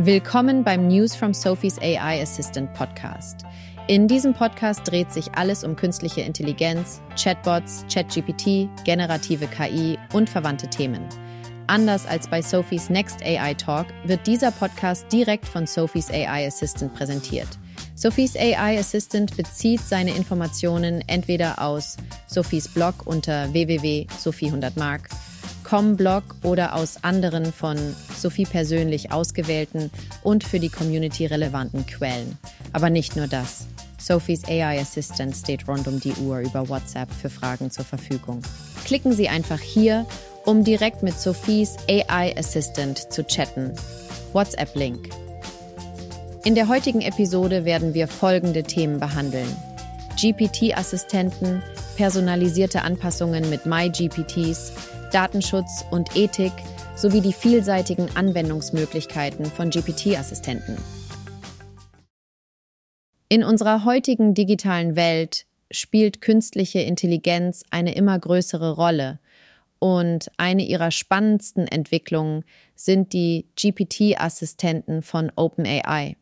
Willkommen beim News from Sophie's AI Assistant Podcast. In diesem Podcast dreht sich alles um künstliche Intelligenz, Chatbots, ChatGPT, generative KI und verwandte Themen. Anders als bei Sophies Next AI Talk wird dieser Podcast direkt von Sophies AI Assistant präsentiert. Sophies AI Assistant bezieht seine Informationen entweder aus Sophies Blog unter www.sophie100mark, Com-Blog oder aus anderen von Sophie persönlich ausgewählten und für die Community relevanten Quellen. Aber nicht nur das. Sophies AI Assistant steht rund um die Uhr über WhatsApp für Fragen zur Verfügung. Klicken Sie einfach hier, um direkt mit Sophies AI Assistant zu chatten. WhatsApp-Link. In der heutigen Episode werden wir folgende Themen behandeln. GPT-Assistenten, personalisierte Anpassungen mit MyGPTs, Datenschutz und Ethik sowie die vielseitigen Anwendungsmöglichkeiten von GPT-Assistenten. In unserer heutigen digitalen Welt spielt künstliche Intelligenz eine immer größere Rolle und eine ihrer spannendsten Entwicklungen sind die GPT-Assistenten von OpenAI.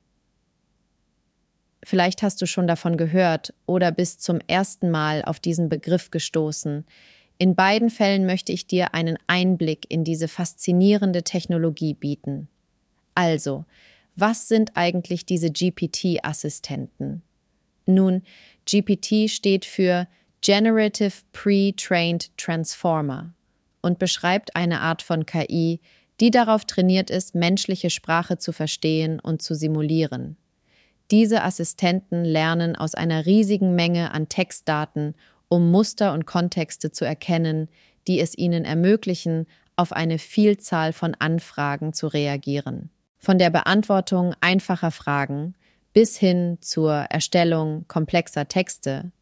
Vielleicht hast du schon davon gehört oder bist zum ersten Mal auf diesen Begriff gestoßen, in beiden Fällen möchte ich dir einen Einblick in diese faszinierende Technologie bieten. Also, was sind eigentlich diese GPT-Assistenten? Nun, GPT steht für Generative Pre-Trained Transformer und beschreibt eine Art von KI, die darauf trainiert ist, menschliche Sprache zu verstehen und zu simulieren. Diese Assistenten lernen aus einer riesigen Menge an Textdaten um Muster und Kontexte zu erkennen, die es ihnen ermöglichen, auf eine Vielzahl von Anfragen zu reagieren. Von der Beantwortung einfacher Fragen bis hin zur Erstellung komplexer Texte.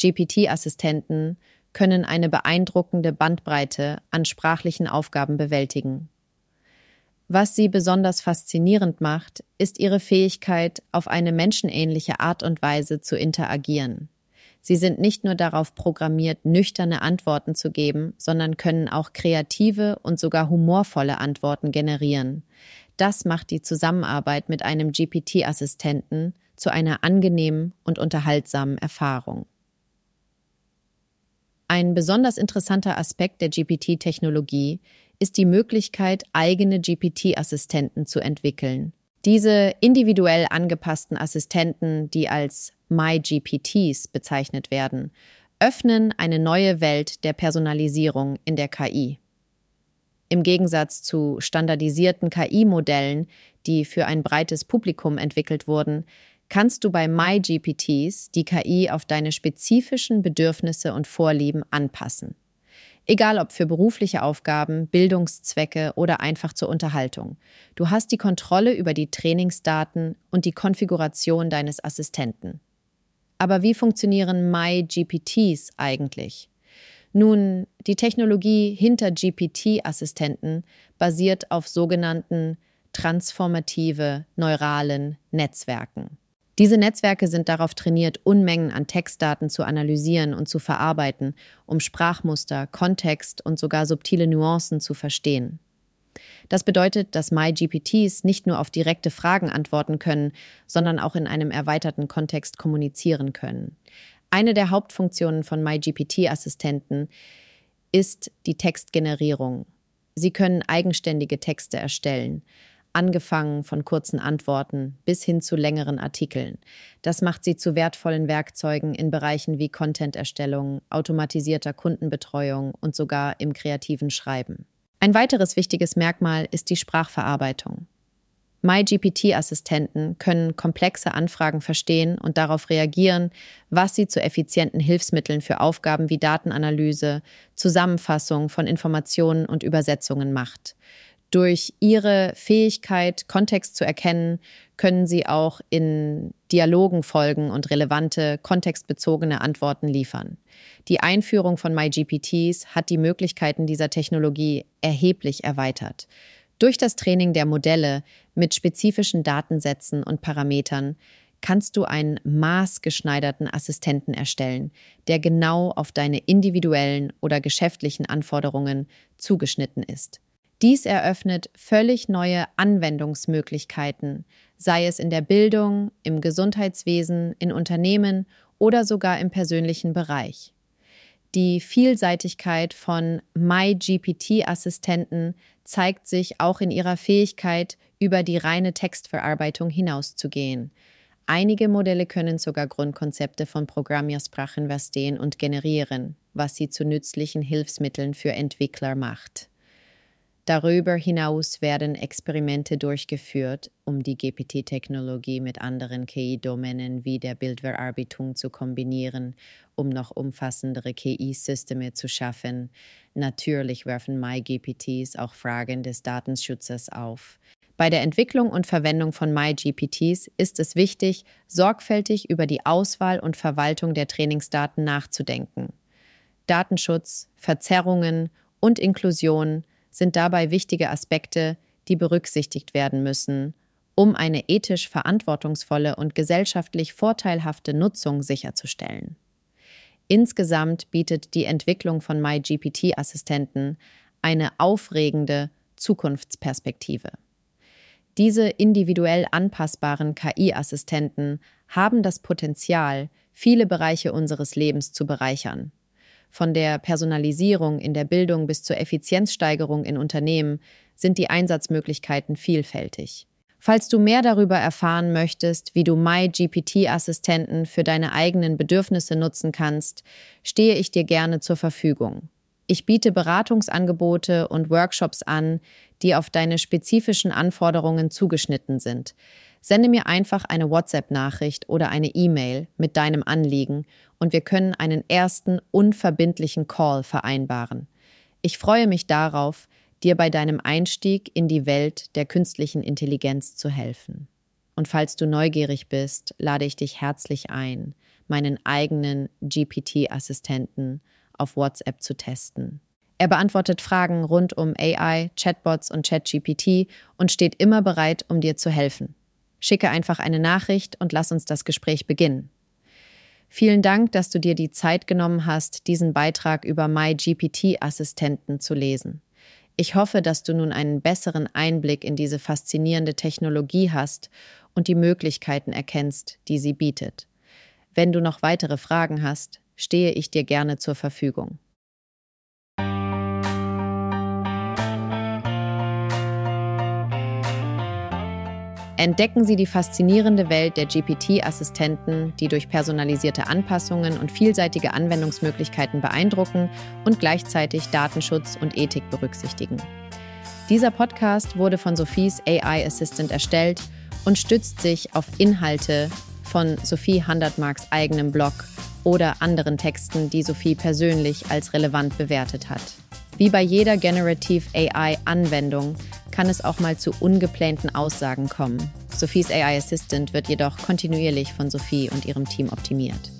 GPT-Assistenten können eine beeindruckende Bandbreite an sprachlichen Aufgaben bewältigen. Was sie besonders faszinierend macht, ist ihre Fähigkeit, auf eine menschenähnliche Art und Weise zu interagieren. Sie sind nicht nur darauf programmiert, nüchterne Antworten zu geben, sondern können auch kreative und sogar humorvolle Antworten generieren. Das macht die Zusammenarbeit mit einem GPT-Assistenten zu einer angenehmen und unterhaltsamen Erfahrung. Ein besonders interessanter Aspekt der GPT-Technologie ist die Möglichkeit, eigene GPT-Assistenten zu entwickeln. Diese individuell angepassten Assistenten, die als MyGPTs bezeichnet werden, öffnen eine neue Welt der Personalisierung in der KI. Im Gegensatz zu standardisierten KI-Modellen, die für ein breites Publikum entwickelt wurden, kannst du bei MyGPTs die KI auf deine spezifischen Bedürfnisse und Vorlieben anpassen. Egal ob für berufliche Aufgaben, Bildungszwecke oder einfach zur Unterhaltung. Du hast die Kontrolle über die Trainingsdaten und die Konfiguration deines Assistenten. Aber wie funktionieren MyGPTs eigentlich? Nun, die Technologie hinter GPT-Assistenten basiert auf sogenannten transformative neuralen Netzwerken. Diese Netzwerke sind darauf trainiert, Unmengen an Textdaten zu analysieren und zu verarbeiten, um Sprachmuster, Kontext und sogar subtile Nuancen zu verstehen. Das bedeutet, dass MyGPTs nicht nur auf direkte Fragen antworten können, sondern auch in einem erweiterten Kontext kommunizieren können. Eine der Hauptfunktionen von MyGPT-Assistenten ist die Textgenerierung. Sie können eigenständige Texte erstellen angefangen von kurzen Antworten bis hin zu längeren Artikeln. Das macht sie zu wertvollen Werkzeugen in Bereichen wie Content-Erstellung, automatisierter Kundenbetreuung und sogar im kreativen Schreiben. Ein weiteres wichtiges Merkmal ist die Sprachverarbeitung. MyGPT-Assistenten können komplexe Anfragen verstehen und darauf reagieren, was sie zu effizienten Hilfsmitteln für Aufgaben wie Datenanalyse, Zusammenfassung von Informationen und Übersetzungen macht. Durch ihre Fähigkeit, Kontext zu erkennen, können sie auch in Dialogen folgen und relevante, kontextbezogene Antworten liefern. Die Einführung von MyGPTs hat die Möglichkeiten dieser Technologie erheblich erweitert. Durch das Training der Modelle mit spezifischen Datensätzen und Parametern kannst du einen maßgeschneiderten Assistenten erstellen, der genau auf deine individuellen oder geschäftlichen Anforderungen zugeschnitten ist. Dies eröffnet völlig neue Anwendungsmöglichkeiten, sei es in der Bildung, im Gesundheitswesen, in Unternehmen oder sogar im persönlichen Bereich. Die Vielseitigkeit von MyGPT-Assistenten zeigt sich auch in ihrer Fähigkeit, über die reine Textverarbeitung hinauszugehen. Einige Modelle können sogar Grundkonzepte von Programmiersprachen verstehen und generieren, was sie zu nützlichen Hilfsmitteln für Entwickler macht. Darüber hinaus werden Experimente durchgeführt, um die GPT-Technologie mit anderen KI-Domänen wie der Bildverarbeitung zu kombinieren, um noch umfassendere KI-Systeme zu schaffen. Natürlich werfen MyGPTs auch Fragen des Datenschutzes auf. Bei der Entwicklung und Verwendung von MyGPTs ist es wichtig, sorgfältig über die Auswahl und Verwaltung der Trainingsdaten nachzudenken. Datenschutz, Verzerrungen und Inklusion sind dabei wichtige Aspekte, die berücksichtigt werden müssen, um eine ethisch verantwortungsvolle und gesellschaftlich vorteilhafte Nutzung sicherzustellen. Insgesamt bietet die Entwicklung von MyGPT-Assistenten eine aufregende Zukunftsperspektive. Diese individuell anpassbaren KI-Assistenten haben das Potenzial, viele Bereiche unseres Lebens zu bereichern von der Personalisierung in der Bildung bis zur Effizienzsteigerung in Unternehmen sind die Einsatzmöglichkeiten vielfältig. Falls du mehr darüber erfahren möchtest, wie du MyGPT-Assistenten für deine eigenen Bedürfnisse nutzen kannst, stehe ich dir gerne zur Verfügung. Ich biete Beratungsangebote und Workshops an, die auf deine spezifischen Anforderungen zugeschnitten sind. Sende mir einfach eine WhatsApp-Nachricht oder eine E-Mail mit deinem Anliegen und wir können einen ersten unverbindlichen Call vereinbaren. Ich freue mich darauf, dir bei deinem Einstieg in die Welt der künstlichen Intelligenz zu helfen. Und falls du neugierig bist, lade ich dich herzlich ein, meinen eigenen GPT-Assistenten auf WhatsApp zu testen. Er beantwortet Fragen rund um AI, Chatbots und ChatGPT und steht immer bereit, um dir zu helfen. Schicke einfach eine Nachricht und lass uns das Gespräch beginnen. Vielen Dank, dass du dir die Zeit genommen hast, diesen Beitrag über MyGPT-Assistenten zu lesen. Ich hoffe, dass du nun einen besseren Einblick in diese faszinierende Technologie hast und die Möglichkeiten erkennst, die sie bietet. Wenn du noch weitere Fragen hast, stehe ich dir gerne zur Verfügung. Entdecken Sie die faszinierende Welt der GPT-Assistenten, die durch personalisierte Anpassungen und vielseitige Anwendungsmöglichkeiten beeindrucken und gleichzeitig Datenschutz und Ethik berücksichtigen. Dieser Podcast wurde von Sophies AI Assistant erstellt und stützt sich auf Inhalte von Sophie Handertmarks eigenem Blog oder anderen Texten, die Sophie persönlich als relevant bewertet hat. Wie bei jeder Generative AI-Anwendung kann es auch mal zu ungeplanten Aussagen kommen. Sophies AI Assistant wird jedoch kontinuierlich von Sophie und ihrem Team optimiert.